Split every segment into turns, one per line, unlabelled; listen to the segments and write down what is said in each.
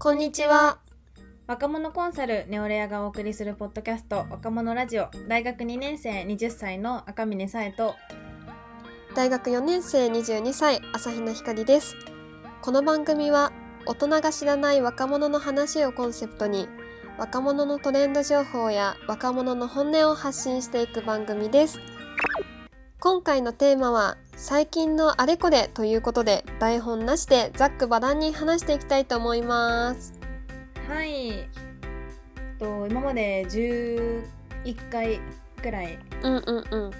こんにちは。
若者コンサルネオレアがお送りするポッドキャスト若者ラジオ大学2年生20歳の赤嶺さえと
大学4年生22歳、朝比奈ひかりです。この番組は、大人が知らない若者の話をコンセプトに、若者のトレンド情報や若者の本音を発信していく番組です。今回のテーマは、最近のあれこれということで、台本なしでざっくばらんに話していきたいと思います。
はいと今まで11回くらい
うんうんうん。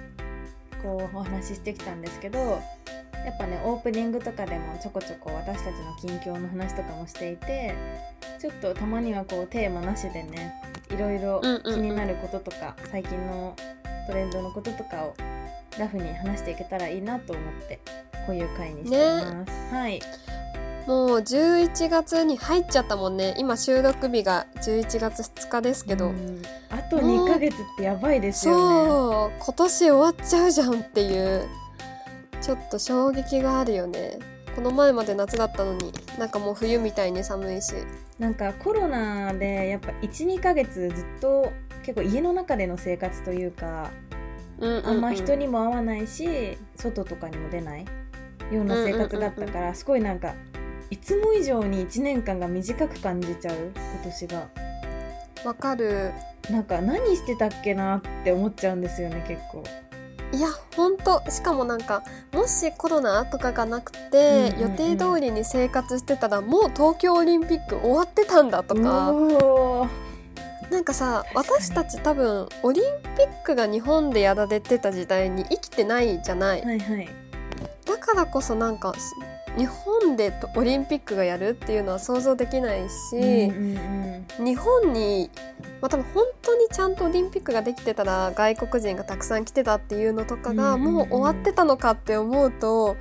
こうお話ししてきたんですけどやっぱねオープニングとかでもちょこちょこ私たちの近況の話とかもしていてちょっとたまにはこうテーマなしでねいろいろ気になることとか、最近のトレンドのこととかをラフに話していけたらいいなと思ってこういう回にしています。はい
もう11月に入っちゃったもんね。今収録日が11月2日ですけど。
うんあと2ヶ月ってやばいですよね。
そう今年終わっちゃうじゃんっていうちょっと衝撃があるよねこの前まで夏だったのになんかもう冬みたいに寒いし
なんかコロナでやっぱ12ヶ月ずっと結構家の中での生活というか
うん
あんま人
に
にも会わないし外とかにも出ないような生活だったからすごいなんかいつも以上に1年間が短く感じちゃう今年が。
わかる。
なんか何してたっけなって思っちゃうんですよね結構。
いやほんと。しかもなんかもしコロナとかがなくて、
うんうんうん。
予定通りに生活してたらもう東京オリンピック終わってたんだとかなんかさ私たち多分オリンピックが日本でやられてた時代に生きてないじゃない。
はいはい。
だからこそなんかす日本でとオリンピックがやるっていうのは想像できないし、
うんうん
日本に、まあ、多分本当にちゃんとオリンピックができてたら外国人がたくさん来てたっていうのとかが
うんうんうん。
もう終わってたのかって思うと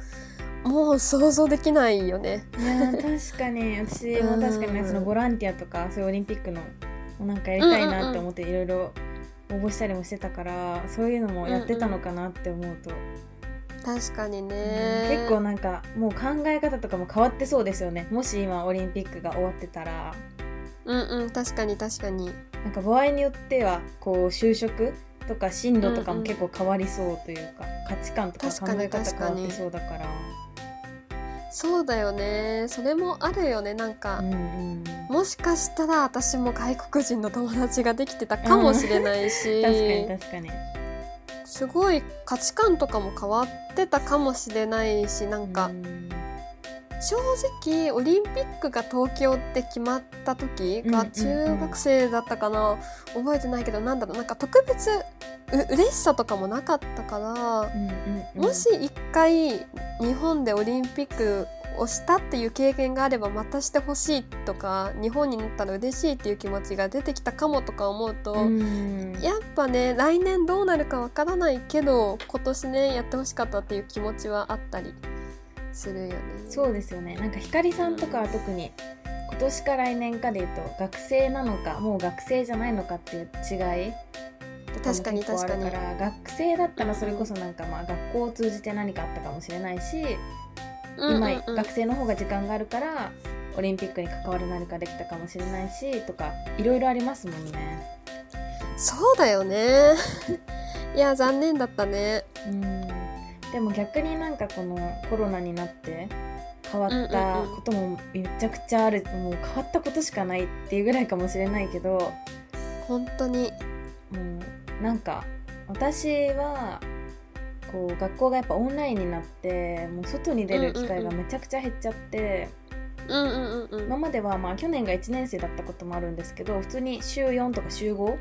もう想像できないよね。
うんいやー確かに。私も確かにそのボランティアとかそういうオリンピックのなんかやりたいなって思っていろいろ応募したりもしてたからそういうのもやってたのかなって思うと、
確かに
うん。
ね
結構なんかもう考え方とかも変わってそうですよね。もし今オリンピックが終わってたら。
うんうん。確かに確かに。
なんか場合によってはこう就職とか進路とか
うんうん。
も結構変わりそうというか、価値観とか考え方変わってそうだから
そうだよね。それもあるよね。なんか、
うんうん。
もしかしたら私も外国人の友達ができてたかもしれないし、
確かに確かに。
すごい価値観とかも変わってたかもしれないしなんか
うん
正直オリンピックが東京って決まった時が中学生だったかな、覚えてないけどなんだろうなんか特別う嬉しさとかもなかったから、もし一回日本でオリンピックをしたっていう経験があればまたしてほしいとか日本になったら嬉しいっていう気持ちが出てきたかもとか思うと、
うん。
やっぱね来年どうなるかわからないけど今年ねやってほしかったっていう気持ちはあったりするよね。
そうですよねなんかひかりさんとかは特に今年か来年かでいうと学生なのかもう学生じゃないのかっていう違いとかも
確かに
ら学生だったらそれこそなんかまあ学校を通じて何かあったかもしれないし、
うんうんうん
今学生の方が時間があるからオリンピックに関わる何かできたかもしれないしとかいろいろありますもんね。
そうだよね。いや残念だったね。
うんでも逆になんかこのコロナになって変わったこともめちゃくちゃある、もう変わったことしかないっていうぐらいかもしれないけど
本当に。
もうなんか私はこう学校がやっぱオンラインになってもう外に出る機会がめちゃくちゃ減っちゃって、
うんうんうんうん。
今まではまあ去年が1年生だったこともあるんですけど普通に週4とか週5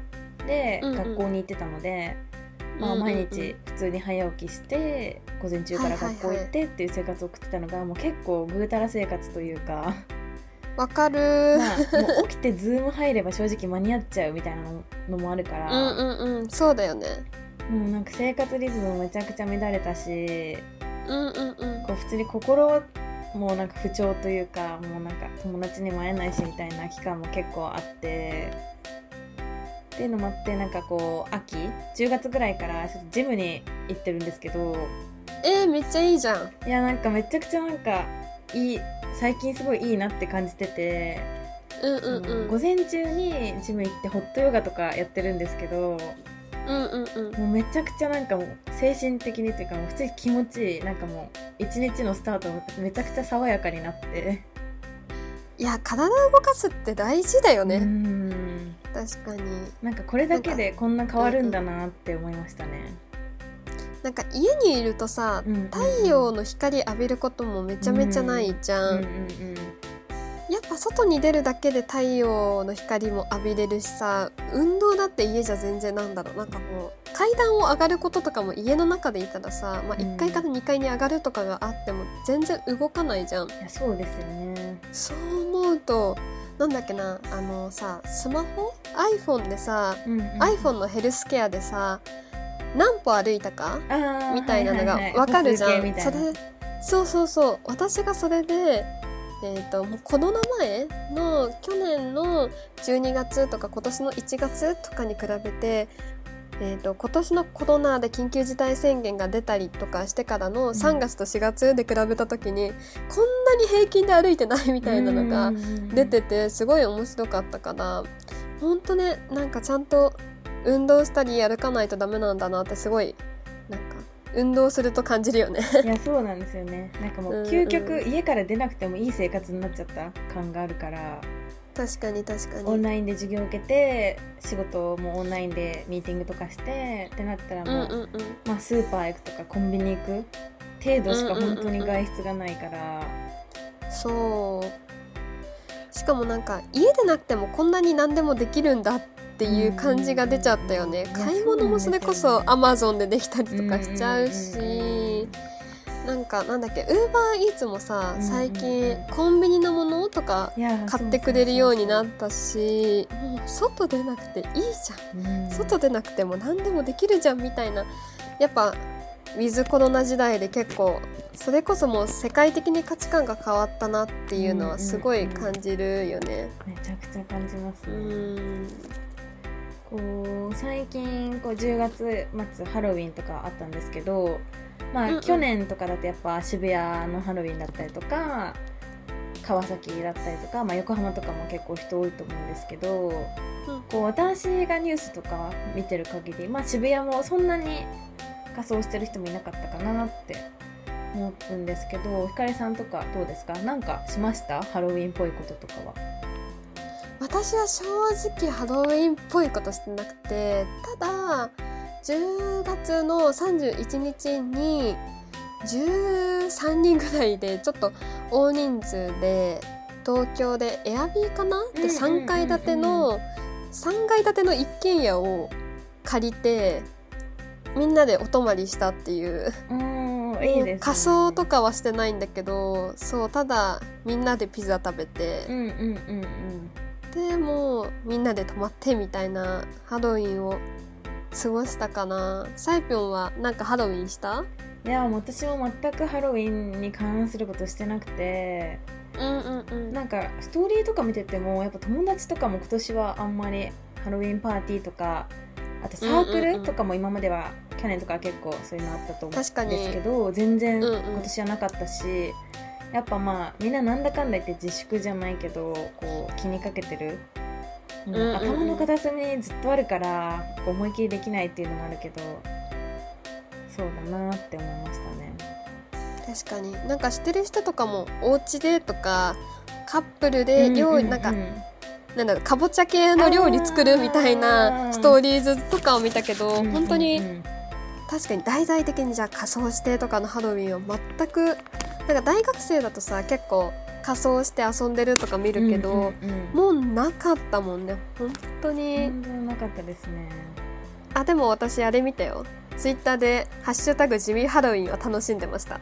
で
うんうん
学校に行ってたので、まあ、
うんうんうん
毎日普通に早起きして午前中から学校行ってっていう生活を送ってたのがもう結構ぐうたら生活というか、
わかる。
まあ、もう起きてズーム入れば正直間に合っちゃうみたいなのもあるから、
うんうんうん。そうだよね。
もうなんか生活リズムもめちゃくちゃ乱れたし
うんうんうん。
こう普通に心もなんか不調というかもうなんか友達にも会えないしみたいな期間も結構あってっていうのもあってなんかこう秋？10月ぐらいからちょっとジムに行ってるんですけど。
えー、めっちゃいいじゃん。
いやなんかめちゃくちゃなんかいい最近すごいいいなって感じてて。
うんうんうん。
午前中にジム行ってホットヨガとかやってるんですけど。
うんうんうん。
もうめちゃくちゃなんかもう精神的にっていうかもう普通に気持ちいいなんかもう一日のスタートめちゃくちゃ爽やかになって。
いや体を動かすって大事だよ
う
ね、
ん
確かに。
なんかこれだけでこんな変わるんだなって思いましたね、
なんか家にいるとさ
うんうん
太陽の光浴びることもめちゃめちゃないじゃん、
うんうん
やっぱ外に出るだけで太陽の光も浴びれるしさ運動だって家じゃ全然なんだろう。なんかもう階段を上がることとかも家の中でいたらさ、まあ、
うん。
1階から2階に上がるとかがあっても全然動かないじゃん。
いやそうですよね。
そう思うとなんだっけなあのさスマホ？iPhone でさ、
うんうん。
iPhone のヘルスケアでさ何歩歩いたか？みたいなのが
はいはいはい。
わかるじゃん、
歩数計みたいな。
それそうそうそう。私がそれでえー、ともうコロナ前の去年の12月とか今年の1月とかに比べて、えー、と今年のコロナで緊急事態宣言が出たりとかしてからの3月と4月で比べた時に、こんなに平均で歩いてないみたいなのが出ててすごい面白かったからほんとねなんかちゃんと運動したり歩かないとダメなんだなってすごいなんか運動すると感じるよね。
いやそうなんですよね。なんかもう
うんうん。
究極家から出なくてもいい生活になっちゃった感があるから
確かに確かに。
オンラインで授業を受けて仕事もオンラインでミーティングとかしてってなったら
うん
もう、
うんうん。
まあ、スーパー行くとかコンビニ行く程度しか本当に外出がないから、
そう。しかもなんか家でなくてもこんなに何でもできるんだっていう感じが出ちゃったよね。
うん
買い物もそれこそアマゾンでできたりとかしちゃう
うんうん
し。なんかなんだっけウーバーイーツもさ
うん
最近コンビニのものとか買ってくれるようになったしもう外出なくていいじゃん。
うん。
外出なくても何でもできるじゃんみたいな。やっぱウィズコロナ時代で結構それこそもう世界的に価値観が変わったなっていうのはすごい感じるよね。
めちゃくちゃ感じます。
う
ね、
ん
こう最近こう10月末ハロウィンとかあったんですけどまあ、
うんうん。
去年とかだとやっぱ渋谷のハロウィンだったりとか川崎だったりとか、まあ、横浜とかも結構人多いと思うんですけどこう私がニュースとか見てる限り、まあ、渋谷もそんなに仮装してる人もいなかったかなって思うんですけどひかりさんとかどうですか？なんかしました？ハロウィンっぽいこととかは。
私は正直ハロウィンっぽいことしてなくてただ10月の31日に13人ぐらいでちょっと大人数で東京でエアビーかな？で
うんうんうんうん。
3階建ての3階建ての一軒家を借りてみんなでお泊まりしたっていう
うんいいね、
仮装とかはしてないんだけどそうただみんなでピザ食べて、
うんうんうん
でもうみんなで泊まってみたいなハロウィンを過ごしたかな。サイピョンはなんかハロウィンした？
うんいや私も全くハロウィンに関することしてなくて。
うんうんうん。
なんかストーリーとか見ててもやっぱ友達とかも今年はあんまりハロウィンパーティーとかあとサーク
うんうんうん
ルとかも今までは去年とかは結構そういうのあったと思うんですけど全然
うんうん。
今年はなかったし、やっぱまあみんななんだかんだ言って自粛じゃないけどこう気にかけてる、うん
うんうん。うん
頭の片隅にずっとあるから思いっきりできないっていうのもあるけどそうだなって思いましたね。
確かに。なんか知ってる人とかもお家でとかカップルで料理、なんかなんだろうかぼちゃ系の料理作るみたいなストーリーズとかを見たけど、
うん
本当に
うん。うん
確かに大々的にじゃあ仮装してとかのハロウィンは全くなんか大学生だとさ結構仮装して遊んでるとか見るけど、
うんうんうん。
もうなかったもんね。本当に、
なかったですね。
あでも私あれ見たよ。ツイッターで「ハッシュタグ地味ハロウィン」を楽しんでました。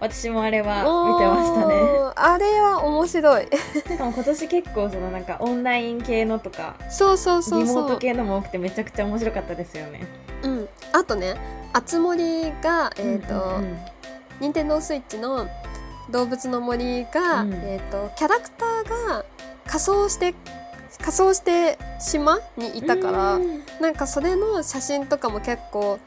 私もあれは見てましたね。
あれは面白い。
しかも今年結構そのなんかオンライン系のとか
そうそうそう
リモート
そう
系のも多くてめちゃくちゃ面白かったですよね。
うん。あとねあつ森がえっ、と、
うんうん。
任天堂スイッチの動物の森が、
うん。
えっ、とキャラクターが仮装して仮装して島にいたから、
うん。
なんかそれの写真とかも結構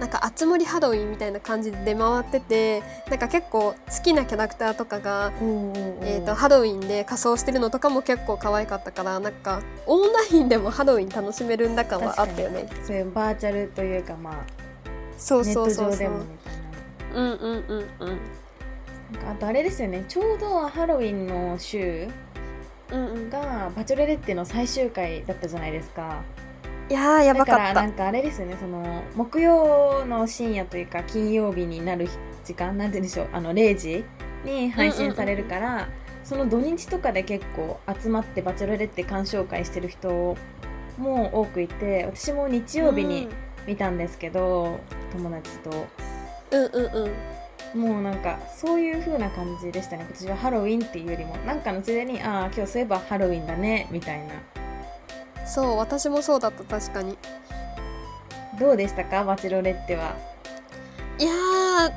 なんかあつ森ハロウィンみたいな感じで出回っててなんか結構好きなキャラクターとかが、えーと、ハロウィンで仮装してるのとかも結構可愛かったからなんかオンラインでもハロウィン楽しめるんだかはあったよね。
そういうバーチャルというかまあ
そうそうそう
そう。
うんうんうんうん。
あとあれですよね。ちょうどハロウィンの週がバチョレレッテの最終回だったじゃないですか。
いややばかった。
なんかあれですよね。その木曜の深夜というか金曜日になる時間なんて言うんでしょう。あの0時に配信されるから、その土日とかで結構集まってバチェロレッテ鑑賞会してる人も多くいて私も日曜日に見たんですけど、うん、友達と。
うんうん
うん。もうなんかそういう風な感じでしたね。今年はハロウィンっていうよりもなんかのついでにああ今日そういえばハロウィンだねみたいな。
そう私もそうだった確かに。
どうでしたか？バチロレッテは。
いや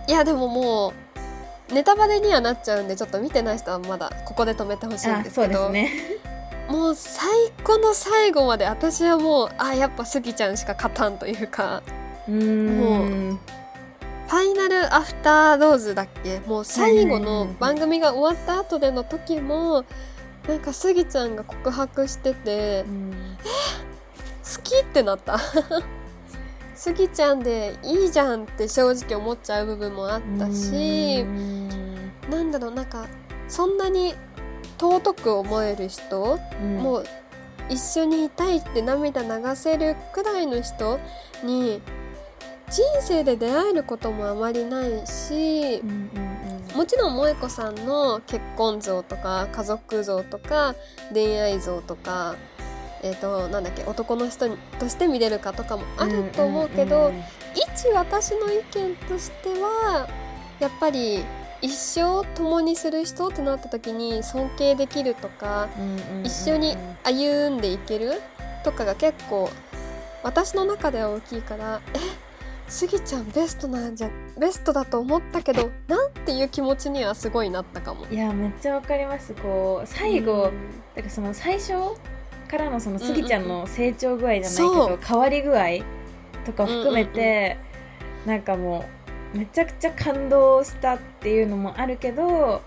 いやでももうネタバレにはなっちゃうんでちょっと見てない人はまだここで止めてほしいんですけど、ね、もう最後の最後まで私はもうあやっぱスギちゃんしか勝たんというか。
もうフ
ァイナルアフターローズだっけ？もう最後の番組が終わった後での時もなんかスギちゃんが告白してて、うん、え？好きってなった？スギちゃんでいいじゃんって正直思っちゃう部分もあったしなんだろうなんかそんなに尊く思える人、うん、もう一緒にいたいって涙流せるくらいの人に人生で出会えることもあまりないし、うんうんもちろん萌子さんの結婚像とか家族像とか恋愛像とかえーと、なんだっけ男の人として見れるかとかもあると思うけど、一私の意見としてはやっぱり一生共にする人ってなった時に尊敬できるとか、一緒に歩んでいけるとかが結構私の中では大きいからえスギちゃんベストなんじゃベストだと思ったけどなんていう気持ちにはすごいなったかも。
いやめっちゃわかります。こう最後、うん、だからその最初からのそのスギちゃんの成長具合じゃないけど、変わり具合とか含めて、うんうんうん、なんかもうめちゃくちゃ感動したっていうのもあるけど、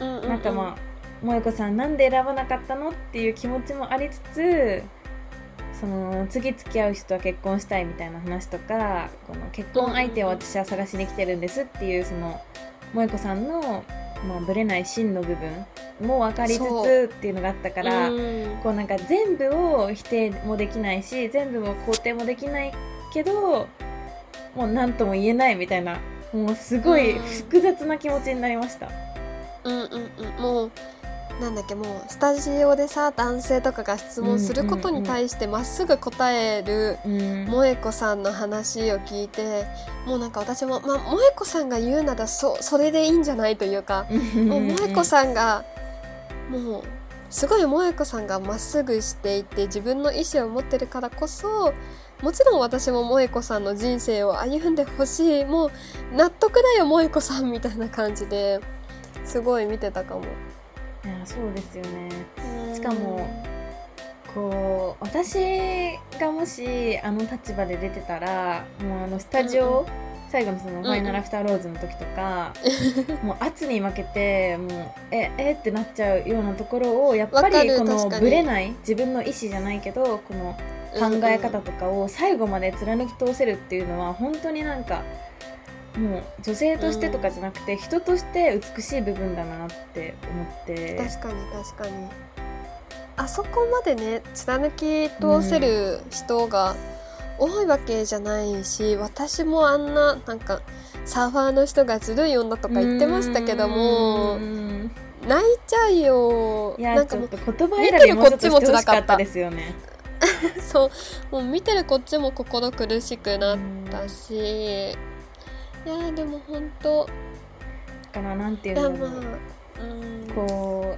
うんうんうん、なんかまあ萌子さんなんで選ばなかったのっていう気持ちもありつつその次付き合う人は結婚したいみたいな話とかこの結婚相手を私は探しに来てるんですっていうその萌子さんの、まあ、ぶれない芯の部分も分かりつつっていうのがあったからこうなんか全部を否定もできないし全部を肯定もできないけどもう何とも言えないみたいなもうすごい複雑な気持ちになりました。
うんうんうん、もうなんだっけもうスタジオでさ男性とかが質問することに対してまっすぐ答える萌子さんの話を聞いてもうなんか私も、まあ、萌子さんが言うならそそれでいいんじゃないというかもう萌子さんがもうすごい萌子さんがまっすぐしていて自分の意思を持ってるからこそもちろん私も萌子さんの人生を歩んでほしいもう納得だよ萌子さんみたいな感じですごい見てたかも。
いやそうですよね。しかもこう私がもしあの立場で出てたらもうあのスタジオ、うん、最後のその「ファイナルアフターローズ」の時とか、うん、もう圧に負けてもうええってなっちゃうようなところをやっぱりこのぶれない自分の意思じゃないけどこの考え方とかを最後まで貫き通せるっていうのは本当になんか。もう女性としてとかじゃなくて、うん、人として美しい部分だなって思って。
確かに。確かに。あそこまでね貫き通せる人が多いわけじゃないし、うん、私もあんななんかサーファーの人がずるい女とか言ってましたけども、泣いちゃうよ。
いやなんかもう言葉選びもちょっとしてほしかったですよね
そうもう見てるこっちも心苦しくなったし、いやでも本当。だ
からなんていうの、まあ、うん。こ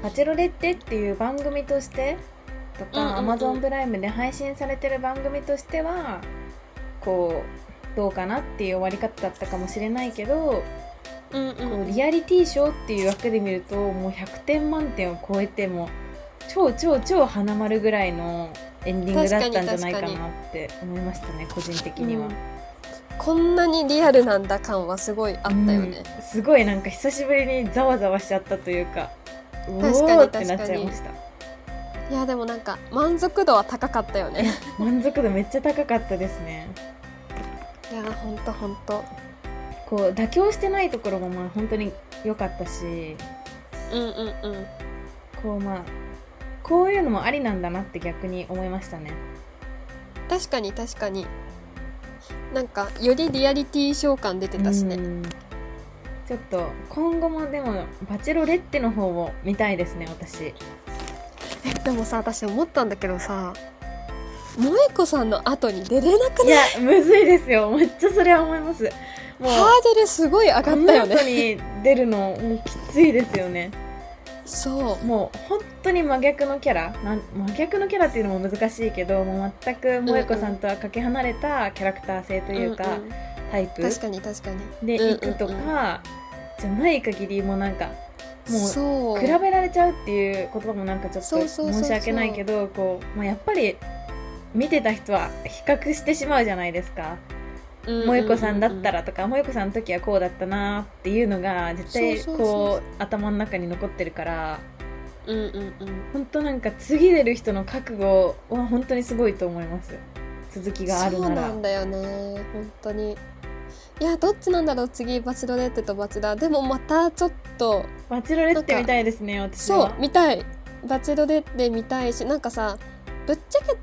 う「バチェロレッテ」っていう番組としてとか、アマゾンプライムで配信されてる番組としてはこうどうかなっていう終わり方だったかもしれないけど、うんうん、こうリアリティショーっていう枠で見るともう100点満点を超えても超超超花丸ぐらいのエンディングだったんじゃないかなって思いましたね個人的には。うん。
こんなにリアルなんだ感はすごいあったよね、
うん。すごいなんか久しぶりにざわざわしちゃったというか
確かに
ってなっちゃいました。
いやでもなんか満足度は高かったよね。
満足度めっちゃ高かったですね。
いやほんとほんと。
こう妥協してないところもまあ本当に良かったし。
うんうんうん。
こうまあこういうのもありなんだなって逆に思いましたね。
確かに確かに。なんかよりリアリティ召喚出てたしね。
うん。ちょっと今後もでもバチェロレッテの方を見たいですね私。
でもさ私思ったんだけどさ萌子さんの後に出れなく
い
ない？
やむずいですよ。めっちゃそれは思います。もう
ハードルすごい上がったよ
この後
ね
に出るのもうきついですよね
そう
もう本当に真逆のキャラ。真逆のキャラっていうのも難しいけどもう全く萌子さんとはかけ離れたキャラクター性というか、
んん
タイプ。
確かに確かに。
で
うんうん
行くとか、じゃない限りもうなんかもう比べられちゃうっていう言葉もなんかちょっと申し訳ないけどこう、まあ、やっぱり見てた人は比較してしまうじゃないですか萌子さんだったらとか萌子さんの時はこうだったなっていうのが絶対こう頭の中に残ってるから
うんうんうん。
本当なんか次出る人の覚悟は本当にすごいと思います続きがある
そう
な
んだよね。本当に。いやどっちなんだろう？次バチロレッテとバチラ。ーでもまたちょっと
バチロレッテみたいですね私
そう
は
見たい。バチロレッテ見たいしなんかさぶっちゃけ今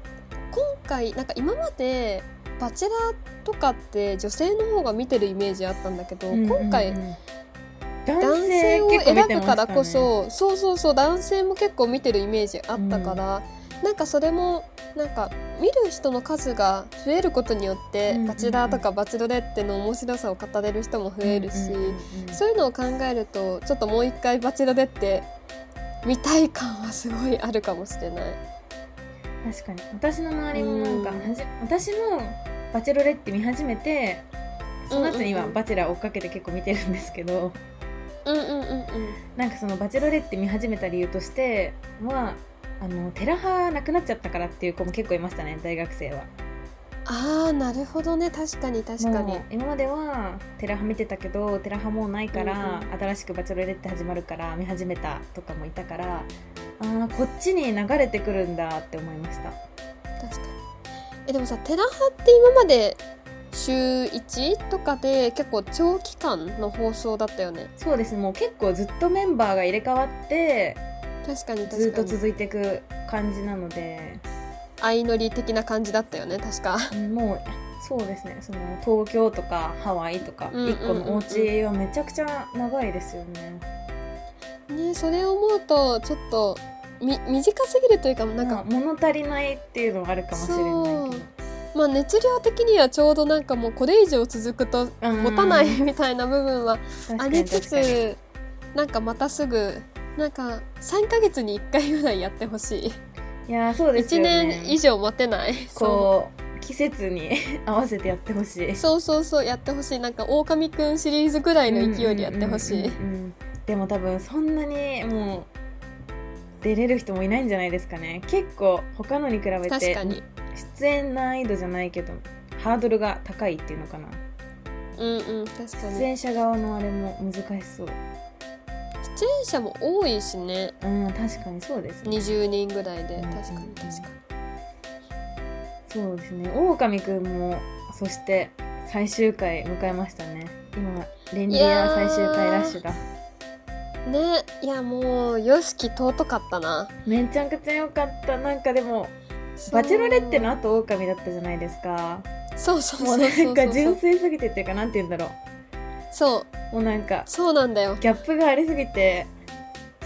回なんか今までバチェラーとかって女性の方が見てるイメージあったんだけど、
うんうんうん。
今回
男
男性を選ぶからこそ、そうそうそう男性も結構見てるイメージあったから、なんかそれもなんか見る人の数が増えることによって、
うんうんうん。
バチェラーとかバチロレッテの面白さを語れる人も増えるし、
うんうんうんうん。
そういうのを考えるとちょっともう一回バチロレッテ見たい感はすごいあるかもしれない。
確かに。私の周りもなんか
うん。
はじ私もバチェロレッテ見始めてその後にはバチェラー追っかけて結構見てるんですけど、
うんうんうんうん。
なんかそのバチェロレッテ見始めた理由としてはあのテラハなくなっちゃったからっていう子も結構いましたね大学生は
あーなるほどね。確かに確かに。
もう今まではテラハ見てたけどテラハもうないから、
うん
新しくバチェロレッテ始まるから見始めたとかもいたからあーこっちに流れてくるんだって思いました。
確かに。えでもさテラハって今まで週1とかで結構長期間の放送だったよね。
そうです。ねもう結構ずっとメンバーが入れ替わって
確かに
ずっ
確かに。
と続いていく感じなので
相乗り的な感じだったよね確か。
もうそうですね。その東京とかハワイとか
うんうんうんうん。
1個のお家はめちゃくちゃ長いですよね。
ねそれを思うとちょっとみ短すぎるというかなんか、
なんか物足りないっていうのはあるかもしれないけど。
まあ熱量的にはちょうどなんかもうこれ以上続くと
うん
持たないみたいな部分はありつつなんかまたすぐなんか3ヶ月に1回ぐらいやってほしい
いやーそうです
1
よね。
年以上待てない。
こう季節に 合わせてやってほしい。
そうそうそうやってほしい。なんか狼くんシリーズぐらいの勢いでやってほしい。
でも多分そんなにもう出れる人もいないんじゃないですかね。結構他のに比べて出演難易度じゃないけどハードルが高いっていうのかな。
うんうん確かに。
出演者側のあれも難しそう
出演者も多いしね。
うん確かにそうですね。
20人ぐらいで。
うん
確かに確かに。
そうですね。狼くんもそして最終回迎えましたね。今レンディア最終回ラッシュだ
ねいやもう YOSHIKI 尊かったな。
めちゃくちゃ良かった。なんかでもバチェロレッテの後狼だったじゃないですか。
そうそう
も
そううそうそう。
なんか純粋すぎてっていうかなんて言うんだろ
そう
う。もうなんか
そうなんだよ。
ギャップがありすぎて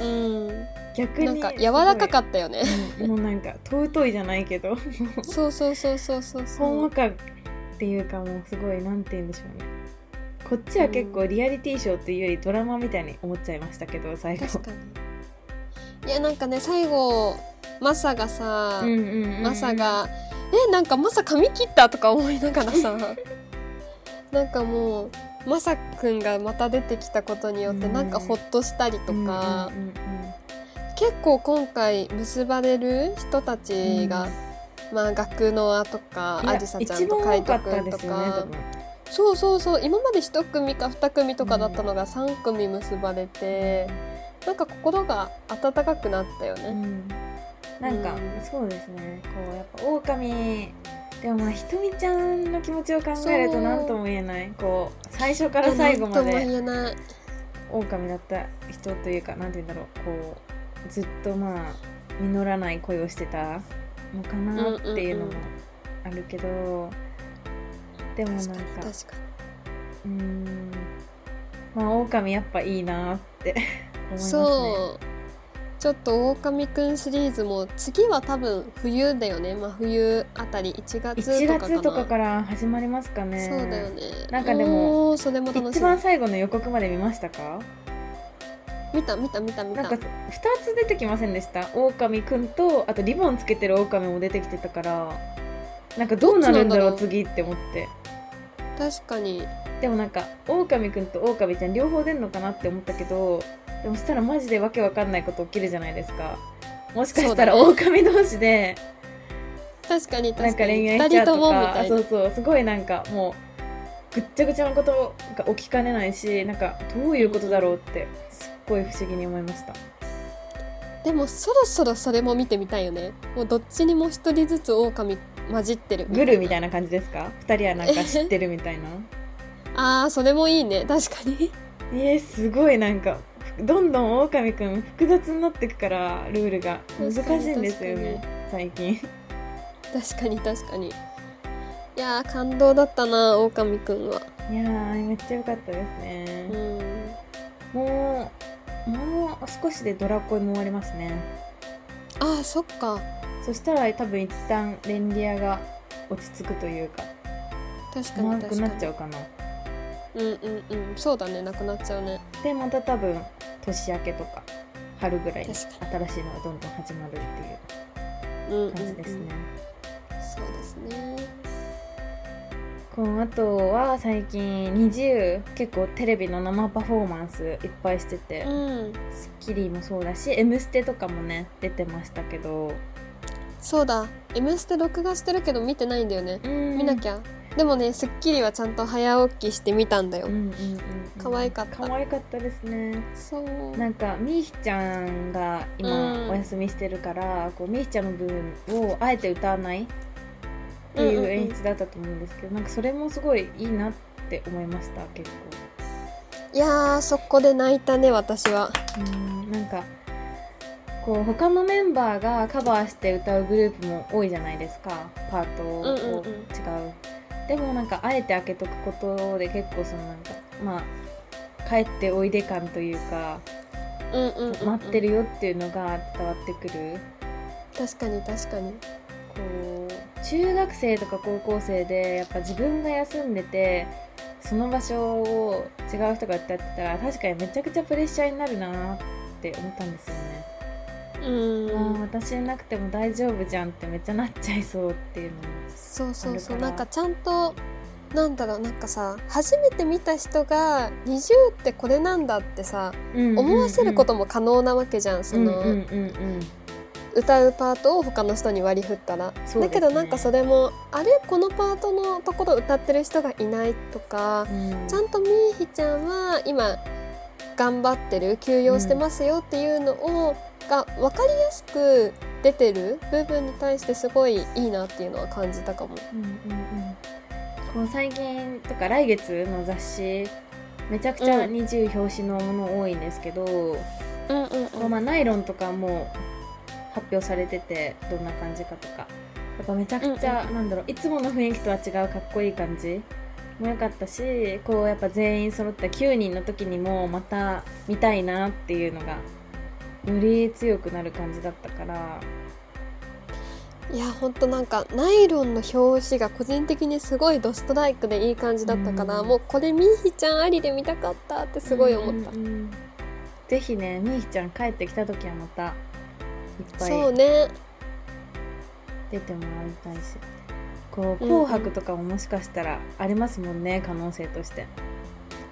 うん。
逆に
なんか柔らかか
っ
ったよね。
たもうなんか尊いじゃないけど。
そうそうそうそうそう
ほ
そう。
んわかっていうかもうすごいなんて言うんでしょうね。こっちは結構リアリティショーっていうよりドラマみたいに思っちゃいましたけど最後。
確かに。いやなんかね最後マサがさ、
うんうんうんうん。
マサがえなんかマサ髪切った？とか思いながらさ。なんかもうマサくんがまた出てきたことによって
うん。
なんかほっとしたりとか、
うんうんうん
結構今回結ばれる人たちが、まあ学ノアとかあじさちゃんと海斗くんとか。
分
そうそうそう。今まで1組か2組とかだったのが3組結ばれて、なんか心が温かくなったよね、
うん、なんか、
うん。
そうですね。こうやっぱ狼でもまあひとみちゃんの気持ちを考えると何とも言えない。こう最初から最後まで狼だった人というかなんて言うんだろうこうずっとまあ実らない恋をしてたのかなっていうのもあるけど、でもなんか
確かに。確か
うーん。まあ狼やっぱいいなって 思いま
に
すね
ちょっと狼くんシリーズも次は多分冬だよね。真冬あたり1月
1
とか
月とかから始まりますかね。
そうだよね。
なんかでも
それも
一番最後の予告まで見ましたか？
み見た見た見た見た。
なんか2つ出てきませんでした？狼くんとあとリボンつけてる狼も出てきてたから。なんかどうなるんだろう。次って思って。
確かに。
でもなんか狼くんと狼ちゃん両方出んのかなって思ったけどでもしたらマジでわけわかんないこと起きるじゃないですか。もしかしたら狼同士で
確かに
なんか
確かに
恋愛しちゃうとかそうそうすごいなんかもうぐっちゃぐちゃなことが起きかねないしなんかどういうことだろうってすっごい不思議に思いました。
でもそろそろそれも見てみたいよね。もうどっちにも一人ずつ狼混じってる。
グルみたいな感じですか？2人はなんか知ってるみたいな。
あーそれもいいね。確かに。
えー、すごいなんかどんどん狼くん複雑になってくからルールが。難しいんですよね。最近。
確かに確かに。いやー感動だったな狼くんは。い
やーめっちゃ良かったです
う
ね、
ん。
もうもう少しでドラコイも終わりますね。
あーそっか。
そしたら多分一旦レンリアが落ち着くというか。
確かに
なくな
確かに
っちゃうかな。
うんうんうん。そうだねなくなっちゃうね
でまた多分年明けとか春ぐらいに新しい
確
のがどんどん始まるって
うんうん、う、
いうん。感じですね、
そうですね。
こうあとは最近20結構テレビの生パフォーマンスいっぱいしてて
うん『
スッキリ』もそうだし『M ステ』とかもね出てましたけど。
そうだ「M ステ」録画してるけど見てないんだよね。見
見
なきゃでもね『スッキリ』はちゃんと早起きして見たんだよ、
うんうんうんうん。
可愛かった。
可愛かったですね。
そう。
なんかみーひちゃんが今
うん。
お休みしてるから、こうみーひちゃんの部分をあえて歌わないって
うんうんうん
いう演出だったと思うんですけど、なんかそれもすごいいいなって思いました結構。
いやーそこで泣いたね私は。
うんなんかこう他のメンバーがカバーして歌うグループも多いじゃないですか。パートを
うんうんうん。
違う,、でもなんかあえて開けとくことで結構そのなんかまあ帰っておいで感というか
うんうんうん、うん、
待ってるよっていうのが伝わってくる？
確かに確かに。
こう中学生とか高校生でやっぱ自分が休んでてその場所を違う人が歌ってたら確かにめちゃくちゃプレッシャーになるなって思ったんですよね。
うん。
私いなくても大丈夫じゃんってめっちゃなっちゃいそうっていうのも
そうそうそう。なんかちゃんとなんだろうなんかさ初めて見た人が20ってこれなんだってさ思わせることも可能なわけじゃんその、
うんうんうん
歌うパートを他の人に割り振ったら、
ね。
だけどなんかそれもあれ？このパートのところ歌ってる人がいないとか、
うんうん。
ちゃんとみーひちゃんは今頑張ってる休養してますよっていうのを、が分かりやすく出てる部分に対してすごいいいなっていうのは感じたかも。
うんうん。うん最近とか来月の雑誌めちゃくちゃ
うん。
20表紙のもの多いんですけど、
うんうん
こうまあ、ナイロンとかも発表されててどんな感じかとか。やっぱめちゃくちゃ、
うんうん。
なんだろういつもの雰囲気とは違うかっこいい感じ。も良かったしこうやっぱ全員揃った9人の時にもまた見たいなっていうのがより強くなる感じだったから。
いやほんとなんかナイロンの表紙が個人的にすごいドストライクでいい感じだったから、
うん。
もうこれみーひちゃんありで見たかったってすごい思った、
うんうんうん。ぜひねみーひちゃん帰ってきた時はまたいっぱい
そうね。
出てもらいたいし。こう
うん
紅白とかももしかしたらありますもんね可能性として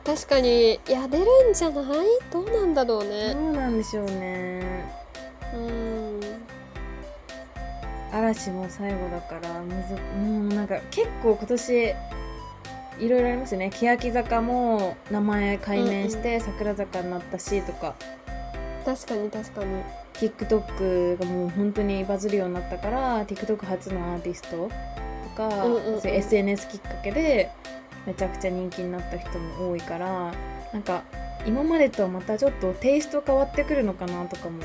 確かにいや出るんじゃない？どうなんだろう
ど
ね
うなんでしょうね。
うん。
嵐も最後だからむずうんなんか結構今年いろいろありますよね。欅坂も名前改名して桜坂になったしとか、
確かに確かに。
TikTok がもう本当にバズるようになったから TikTok 初のアーティストとか、
うんうんうん。
そういう SNS きっかけでめちゃくちゃ人気になった人も多いからなんか今までとはまたちょっとテイスト変わってくるのかなとかも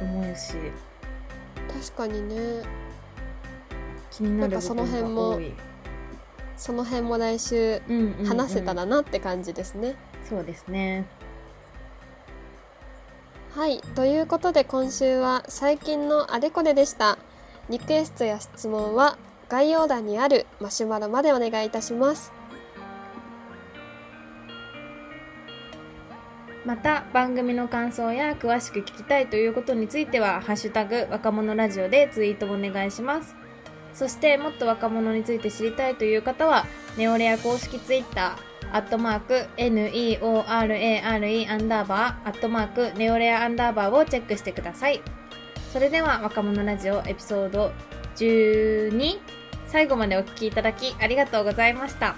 思うし
確かにね。
気になる部
なんかその
分
辺も
が多い、
その辺も来週
うんうんうん。
話せたらなって感じですね、
そうですね。
はい。ということで今週は最近のあれこれでした。リクエストや質問は概要欄にあるマシュマロまでお願いいたします
また番組の感想や詳しく聞きたいということについては「ハッシュタグ若者ラジオ」でツイートお願いします。そしてもっと若者について知りたいという方はネオレア公式ツイッターアットマーク NEORARE アンダーバーアットマークネオレアアンダーバーをチェックしてください。それでは若者ラジオエピソード12最後までお聞きいただきありがとうございました。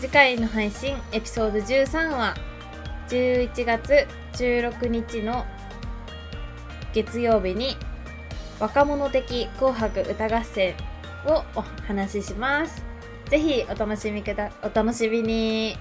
次回の配信エピソード13は11月16日の月曜日に若者的紅白歌合戦をお話しします。ぜひお楽しみくだ、お楽しみに。